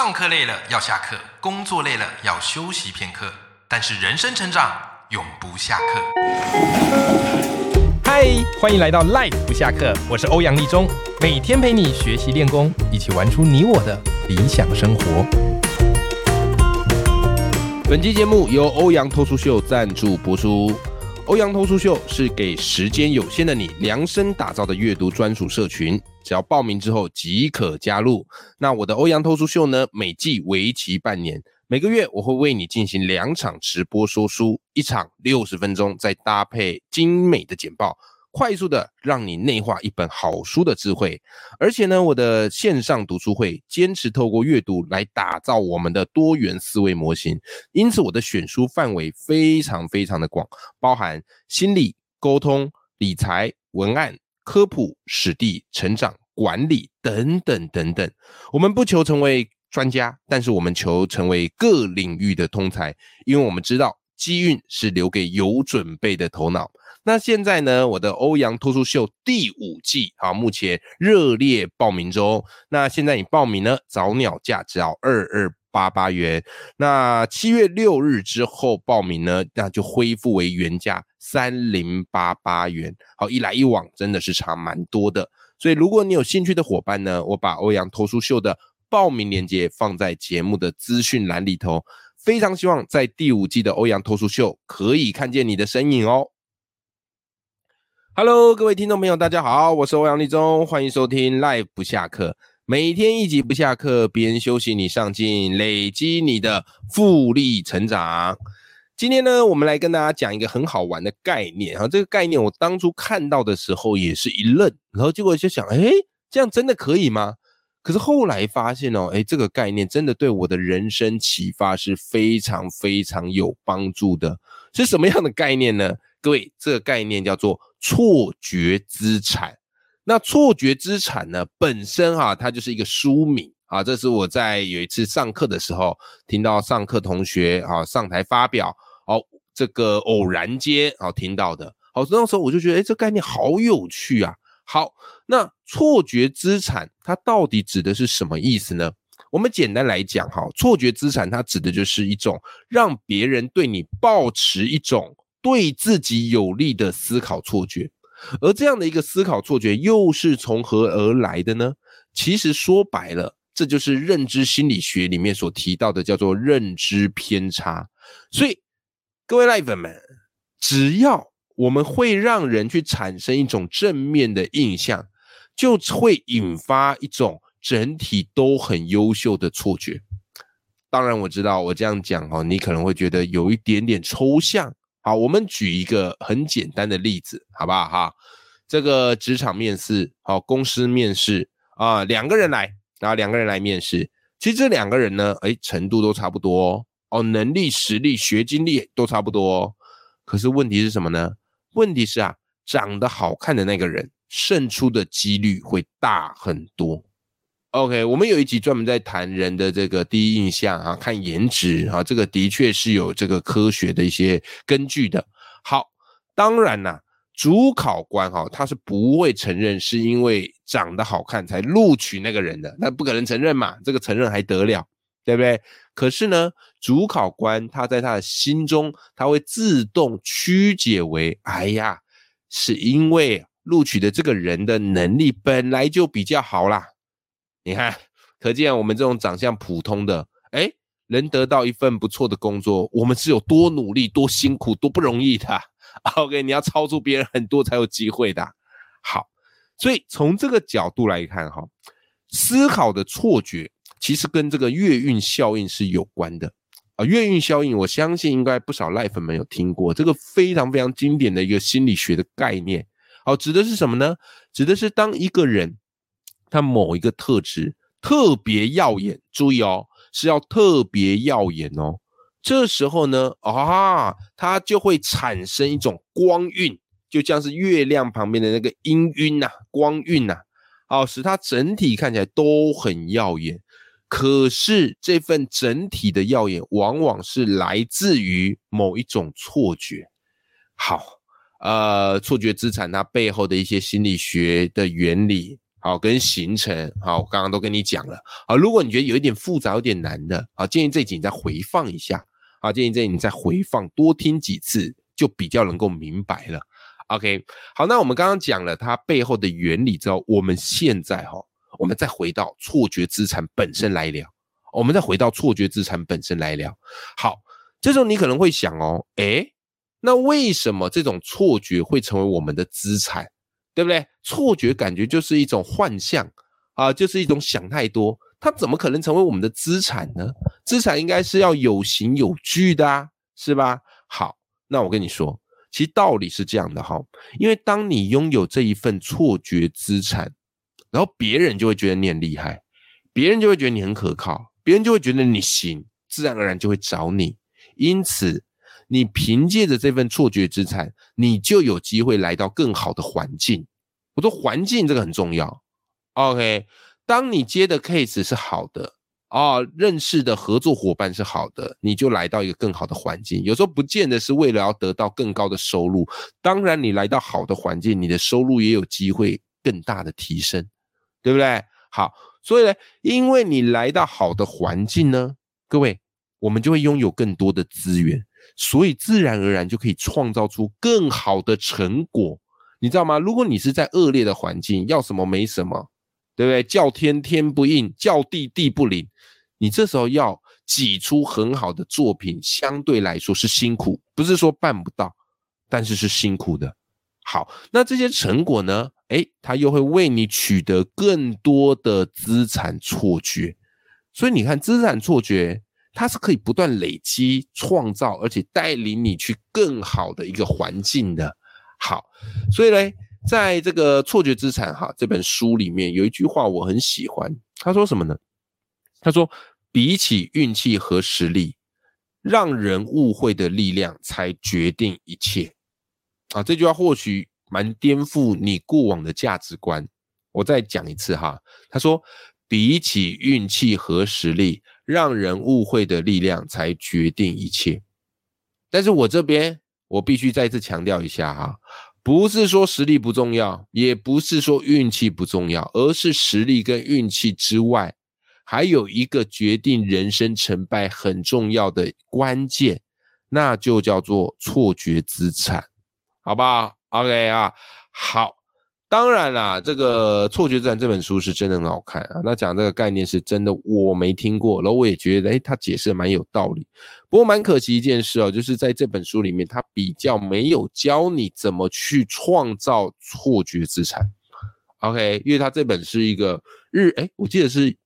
上课累了要下课，工作累了要休息片刻，但是人生成长永不下课。嗨，欢迎来到 Life 不下课，我是欧阳立中，每天陪你学习练功，一起玩出你我的理想生活。本期节目由欧阳脱书秀赞助播出。欧阳脱书秀是给时间有限的你量身打造的阅读专属社群，只要报名之后即可加入。那我的欧阳脱书秀呢，每季为期半年，每个月我会为你进行两场直播说书，一场六十分钟，再搭配精美的简报。快速的让你内化一本好书的智慧，而且呢，我的线上读书会坚持透过阅读来打造我们的多元思维模型，因此我的选书范围非常非常的广，包含心理、沟通、理财、文案、科普、史地、成长、管理等等等等。我们不求成为专家，但是我们求成为各领域的通才，因为我们知道机运是留给有准备的头脑。那现在呢？我的欧阳脱书秀第五季啊，目前热烈报名中。那现在你报名呢，早鸟价只要二二八八元。那七月六日之后报名呢，那就恢复为原价三零八八元。好，一来一往真的是差蛮多的。所以如果你有兴趣的伙伴呢，我把欧阳脱书秀的报名链接放在节目的资讯栏里头。非常希望在第五季的欧阳脱书秀可以看见你的身影哦。Hello，各位听众朋友，大家好，我是欧阳立中，欢迎收听 Live 不下课，每天一集不下课，别人休息你上进，累积你的复利成长。今天呢，我们来跟大家讲一个很好玩的概念啊，这个概念我当初看到的时候也是一愣，然后结果就想，哎，这样真的可以吗？可是后来发现哦，哎，这个概念真的对我的人生启发是非常非常有帮助的。是什么样的概念呢？各位，这个概念叫做。错觉资产，那错觉资产呢？本身哈，它就是一个书名啊。这是我在有一次上课的时候，听到上课同学啊上台发表，哦，这个偶然间啊听到的。好，那时候我就觉得，哎，这概念好有趣啊。好，那错觉资产它到底指的是什么意思呢？我们简单来讲哈，错觉资产它指的就是一种让别人对你抱持一种。对自己有利的思考错觉，而这样的一个思考错觉又是从何而来的呢？其实说白了，这就是认知心理学里面所提到的，叫做认知偏差。所以，各位 live 们，只要我们会让人去产生一种正面的印象，就会引发一种整体都很优秀的错觉。当然，我知道我这样讲哦，你可能会觉得有一点点抽象。好，我们举一个很简单的例子，好不好？哈，这个职场面试，好，公司面试啊，两个人来，然后两个人来面试，其实这两个人呢，哎，程度都差不多哦，能力、实力、学经历都差不多，可是问题是什么呢？问题是啊，长得好看的那个人胜出的几率会大很多。OK，我们有一集专门在谈人的这个第一印象啊，看颜值啊，这个的确是有这个科学的一些根据的。好，当然啦，主考官哈，他是不会承认是因为长得好看才录取那个人的，那不可能承认嘛，这个承认还得了，对不对？可是呢，主考官他在他的心中，他会自动曲解为，哎呀，是因为录取的这个人的能力本来就比较好啦。你看，可见我们这种长相普通的，哎，能得到一份不错的工作，我们是有多努力、多辛苦、多不容易的。OK，你要超出别人很多才有机会的。好，所以从这个角度来看，哈，思考的错觉其实跟这个月运效应是有关的啊。月运效应，我相信应该不少赖粉们有听过，这个非常非常经典的一个心理学的概念。好，指的是什么呢？指的是当一个人。他某一个特质特别耀眼，注意哦，是要特别耀眼哦。这时候呢，啊，它就会产生一种光晕，就像是月亮旁边的那个阴晕呐，光晕呐，好，使它整体看起来都很耀眼。可是这份整体的耀眼，往往是来自于某一种错觉。好，呃，错觉资产它背后的一些心理学的原理。好，跟行程，好，我刚刚都跟你讲了，好，如果你觉得有一点复杂、有点难的，好，建议这集你再回放一下，好，建议这集你再回放多听几次，就比较能够明白了。OK，好，那我们刚刚讲了它背后的原理之后，我们现在哈，我们再回到错觉资产本身来聊，我们再回到错觉资产本身来聊。好，这时候你可能会想哦，诶，那为什么这种错觉会成为我们的资产？对不对？错觉感觉就是一种幻象啊，就是一种想太多，它怎么可能成为我们的资产呢？资产应该是要有形有据的啊，是吧？好，那我跟你说，其实道理是这样的哈，因为当你拥有这一份错觉资产，然后别人就会觉得你很厉害，别人就会觉得你很可靠，别人就会觉得你行，自然而然就会找你，因此。你凭借着这份错觉资产，你就有机会来到更好的环境。我说环境这个很重要。OK，当你接的 case 是好的哦，认识的合作伙伴是好的，你就来到一个更好的环境。有时候不见得是为了要得到更高的收入，当然你来到好的环境，你的收入也有机会更大的提升，对不对？好，所以呢，因为你来到好的环境呢，各位，我们就会拥有更多的资源。所以自然而然就可以创造出更好的成果，你知道吗？如果你是在恶劣的环境，要什么没什么，对不对？叫天天不应，叫地地不灵，你这时候要挤出很好的作品，相对来说是辛苦，不是说办不到，但是是辛苦的。好，那这些成果呢？诶，它又会为你取得更多的资产错觉，所以你看资产错觉。它是可以不断累积、创造，而且带领你去更好的一个环境的。好，所以呢，在这个错觉资产哈这本书里面有一句话我很喜欢，他说什么呢？他说：“比起运气和实力，让人误会的力量才决定一切。”啊，这句话或许蛮颠覆你过往的价值观。我再讲一次哈，他说：“比起运气和实力。”让人误会的力量才决定一切，但是我这边我必须再次强调一下哈，不是说实力不重要，也不是说运气不重要，而是实力跟运气之外，还有一个决定人生成败很重要的关键，那就叫做错觉资产，好不好？OK 啊，好。当然啦，这个《错觉战》这本书是真的很好看啊。那讲这个概念是真的，我没听过，然后我也觉得，哎，他解释的蛮有道理。不过蛮可惜一件事哦，就是在这本书里面，他比较没有教你怎么去创造错觉资产。OK，因为他这本是一个日，哎，我记得是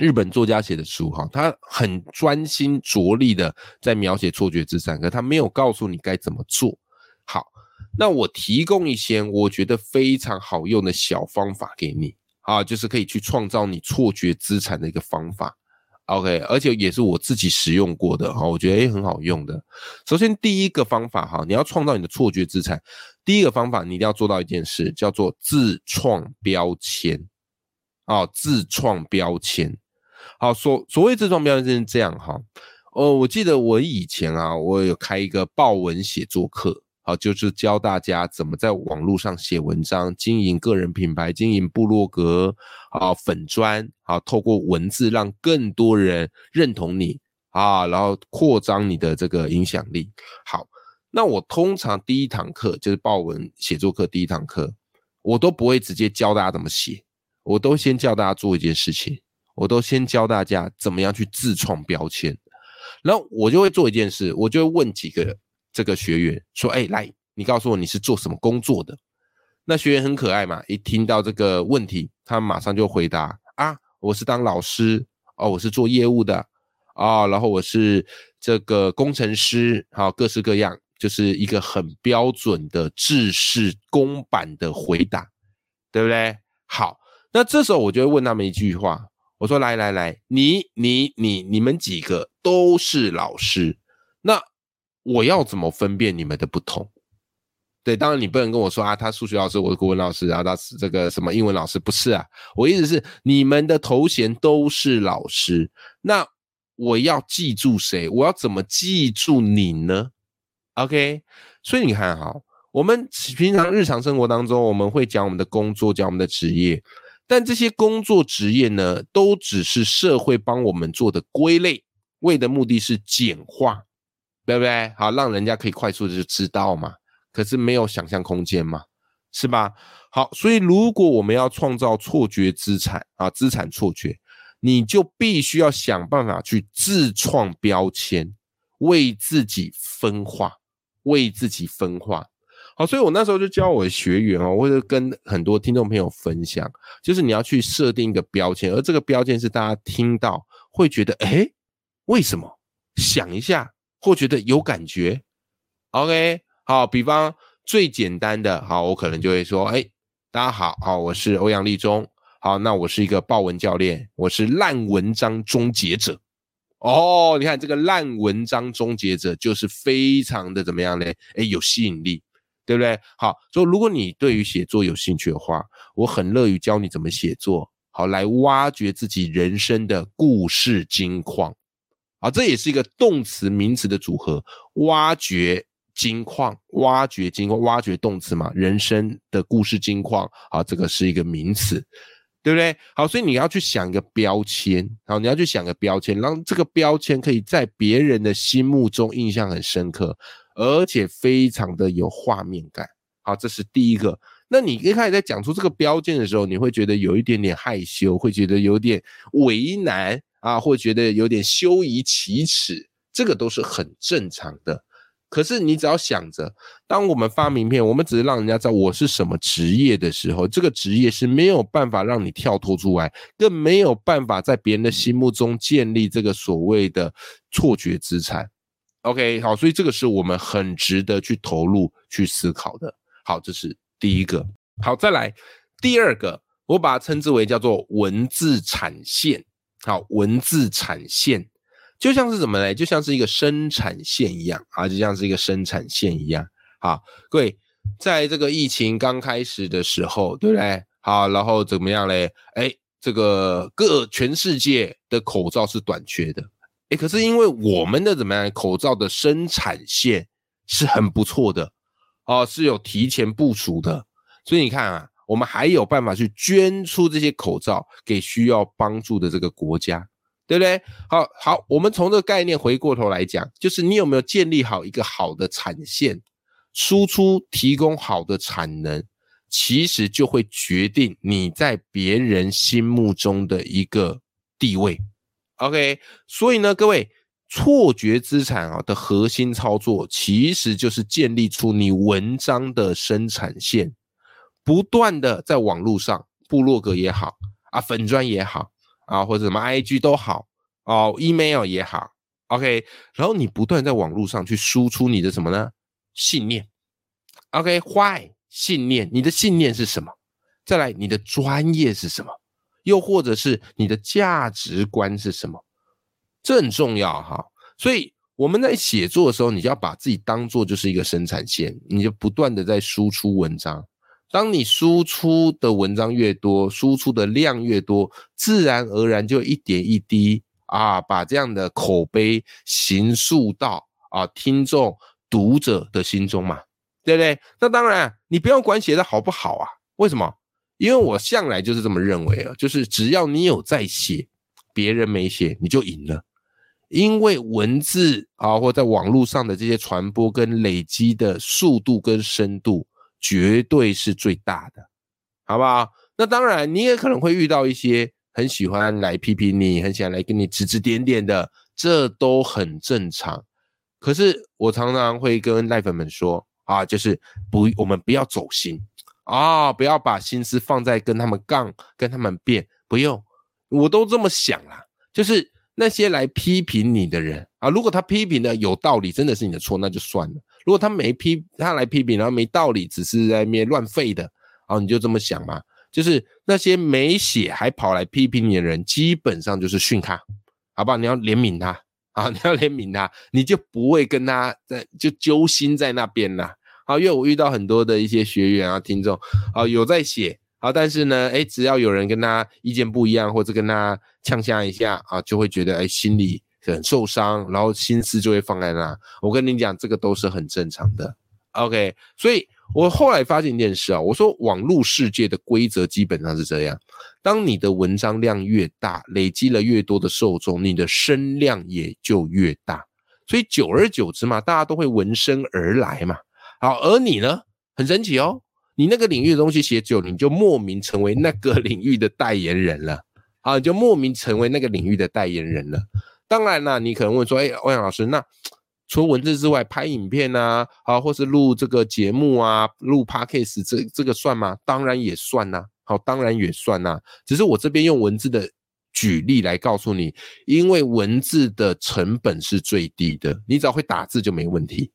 日本作家写的书哈，他很专心着力的在描写错觉资产，可他没有告诉你该怎么做。那我提供一些我觉得非常好用的小方法给你啊，就是可以去创造你错觉资产的一个方法，OK，而且也是我自己使用过的哈，我觉得也很好用的。首先第一个方法哈，你要创造你的错觉资产，第一个方法你一定要做到一件事，叫做自创标签啊，自创标签。好，所所谓自创标签是这样哈，哦，我记得我以前啊，我有开一个报文写作课。好，就是教大家怎么在网络上写文章，经营个人品牌，经营部落格，啊，粉砖，啊，透过文字让更多人认同你，啊，然后扩张你的这个影响力。好，那我通常第一堂课就是报文写作课第一堂课，我都不会直接教大家怎么写，我都先教大家做一件事情，我都先教大家怎么样去自创标签，然后我就会做一件事，我就会问几个人。这个学员说：“哎，来，你告诉我你是做什么工作的？”那学员很可爱嘛，一听到这个问题，他马上就回答：“啊，我是当老师哦，我是做业务的啊，然后我是这个工程师，好，各式各样，就是一个很标准的制式公版的回答，对不对？好，那这时候我就会问他们一句话，我说：来来来，你你你你们几个都是老师，”我要怎么分辨你们的不同？对，当然你不能跟我说啊，他数学老师，我是国文老师，然后他是这个什么英文老师，不是啊。我意思是你们的头衔都是老师，那我要记住谁？我要怎么记住你呢？OK，所以你看哈，我们平常日常生活当中，我们会讲我们的工作，讲我们的职业，但这些工作职业呢，都只是社会帮我们做的归类，为的目的是简化，对不对？好，让人家可以快速的就知道嘛。可是没有想象空间嘛，是吧？好，所以如果我们要创造错觉资产啊，资产错觉，你就必须要想办法去自创标签，为自己分化，为自己分化。好，所以我那时候就教我的学员哦，或者跟很多听众朋友分享，就是你要去设定一个标签，而这个标签是大家听到会觉得，哎，为什么？想一下，或觉得有感觉。OK，好，比方最简单的，好，我可能就会说，哎，大家好，好，我是欧阳立中，好，那我是一个报文教练，我是烂文章终结者。哦，你看这个烂文章终结者就是非常的怎么样呢？哎，有吸引力。对不对？好，所以如果你对于写作有兴趣的话，我很乐于教你怎么写作，好来挖掘自己人生的故事金矿。啊，这也是一个动词名词的组合，挖掘金矿，挖掘金矿，挖掘动词嘛，人生的故事金矿。好，这个是一个名词，对不对？好，所以你要去想一个标签，好，你要去想个标签，让这个标签可以在别人的心目中印象很深刻。而且非常的有画面感，好，这是第一个。那你一开始在讲出这个标签的时候，你会觉得有一点点害羞，会觉得有点为难啊，或觉得有点羞于启齿，这个都是很正常的。可是你只要想着，当我们发名片，我们只是让人家知道我是什么职业的时候，这个职业是没有办法让你跳脱出来，更没有办法在别人的心目中建立这个所谓的错觉资产。OK，好，所以这个是我们很值得去投入、去思考的。好，这是第一个。好，再来第二个，我把它称之为叫做文字产线。好，文字产线就像是什么呢？就像是一个生产线一样啊，就像是一个生产线一样。好，各位，在这个疫情刚开始的时候，对不对？好，然后怎么样嘞？哎，这个各全世界的口罩是短缺的。哎，可是因为我们的怎么样口罩的生产线是很不错的哦，是有提前部署的，所以你看啊，我们还有办法去捐出这些口罩给需要帮助的这个国家，对不对？好好，我们从这个概念回过头来讲，就是你有没有建立好一个好的产线，输出提供好的产能，其实就会决定你在别人心目中的一个地位。OK，所以呢，各位错觉资产啊的核心操作，其实就是建立出你文章的生产线，不断的在网络上，部落格也好啊，粉砖也好啊，或者什么 IG 都好哦，email 也好，OK，然后你不断在网络上去输出你的什么呢？信念，OK，Why 信念？你的信念是什么？再来，你的专业是什么？又或者是你的价值观是什么？这很重要哈。所以我们在写作的时候，你就要把自己当做就是一个生产线，你就不断的在输出文章。当你输出的文章越多，输出的量越多，自然而然就一点一滴啊，把这样的口碑行塑到啊听众读者的心中嘛，对不对？那当然，你不用管写的好不好啊？为什么？因为我向来就是这么认为啊，就是只要你有在写，别人没写，你就赢了。因为文字啊，或在网络上的这些传播跟累积的速度跟深度，绝对是最大的，好不好？那当然，你也可能会遇到一些很喜欢来批评你，很喜欢来跟你指指点点的，这都很正常。可是我常常会跟赖粉们说啊，就是不，我们不要走心。啊，不要把心思放在跟他们杠、跟他们辩，不用，我都这么想啦。就是那些来批评你的人啊，如果他批评的有道理，真的是你的错，那就算了；如果他没批，他来批评然后没道理，只是在面乱废的，啊，你就这么想嘛。就是那些没写还跑来批评你的人，基本上就是训他，好不好？你要怜悯他 啊，你要怜悯他，你就不会跟他在就揪心在那边啦。好，因为我遇到很多的一些学员啊、听众啊，有在写，好，但是呢，哎，只要有人跟他意见不一样，或者跟他呛下一下啊，就会觉得哎，心里很受伤，然后心思就会放在那。我跟你讲，这个都是很正常的。OK，所以我后来发现一件事啊，我说网络世界的规则基本上是这样：当你的文章量越大，累积了越多的受众，你的声量也就越大。所以久而久之嘛，大家都会闻声而来嘛。好，而你呢，很神奇哦，你那个领域的东西写久，你就莫名成为那个 领域的代言人了。好，你就莫名成为那个领域的代言人了。当然啦，你可能问说，哎，欧阳老师，那？除了文字之外，拍影片啊，好，或是录这个节目啊，录 podcast，这这个算吗？当然也算呐，好，当然也算呐。只是我这边用文字的举例来告诉你，因为文字的成本是最低的，你只要会打字就没问题。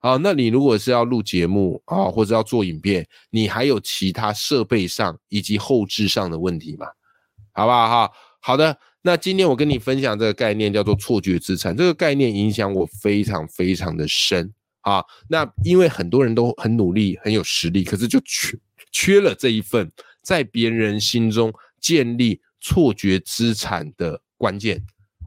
好，那你如果是要录节目啊，或者要做影片，你还有其他设备上以及后置上的问题吗？好不好哈？好的。那今天我跟你分享这个概念叫做错觉资产，这个概念影响我非常非常的深啊。那因为很多人都很努力，很有实力，可是就缺缺了这一份在别人心中建立错觉资产的关键。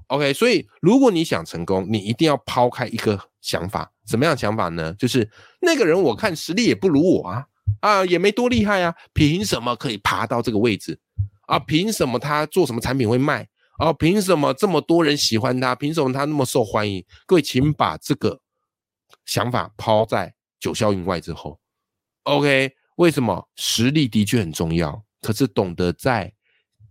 OK，所以如果你想成功，你一定要抛开一个想法，什么样的想法呢？就是那个人我看实力也不如我啊，啊也没多厉害啊，凭什么可以爬到这个位置啊？凭什么他做什么产品会卖？哦，凭什么这么多人喜欢他？凭什么他那么受欢迎？各位，请把这个想法抛在九霄云外之后。OK，为什么实力的确很重要？可是懂得在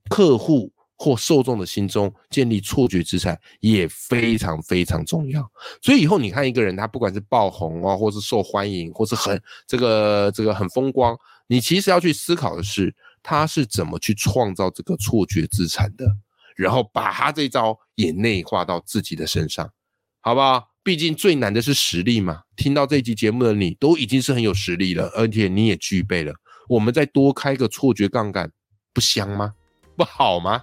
客户或受众的心中建立错觉资产也非常非常重要。所以以后你看一个人，他不管是爆红啊，或是受欢迎，或是很这个这个很风光，你其实要去思考的是，他是怎么去创造这个错觉资产的。然后把他这招也内化到自己的身上，好不好？毕竟最难的是实力嘛。听到这集节目的你，都已经是很有实力了，而且你也具备了。我们再多开个错觉杠杆，不香吗？不好吗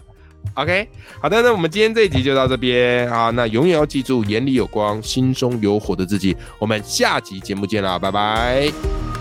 ？OK，好的，那我们今天这一集就到这边啊。那永远要记住，眼里有光，心中有火的自己。我们下集节目见啦，拜拜。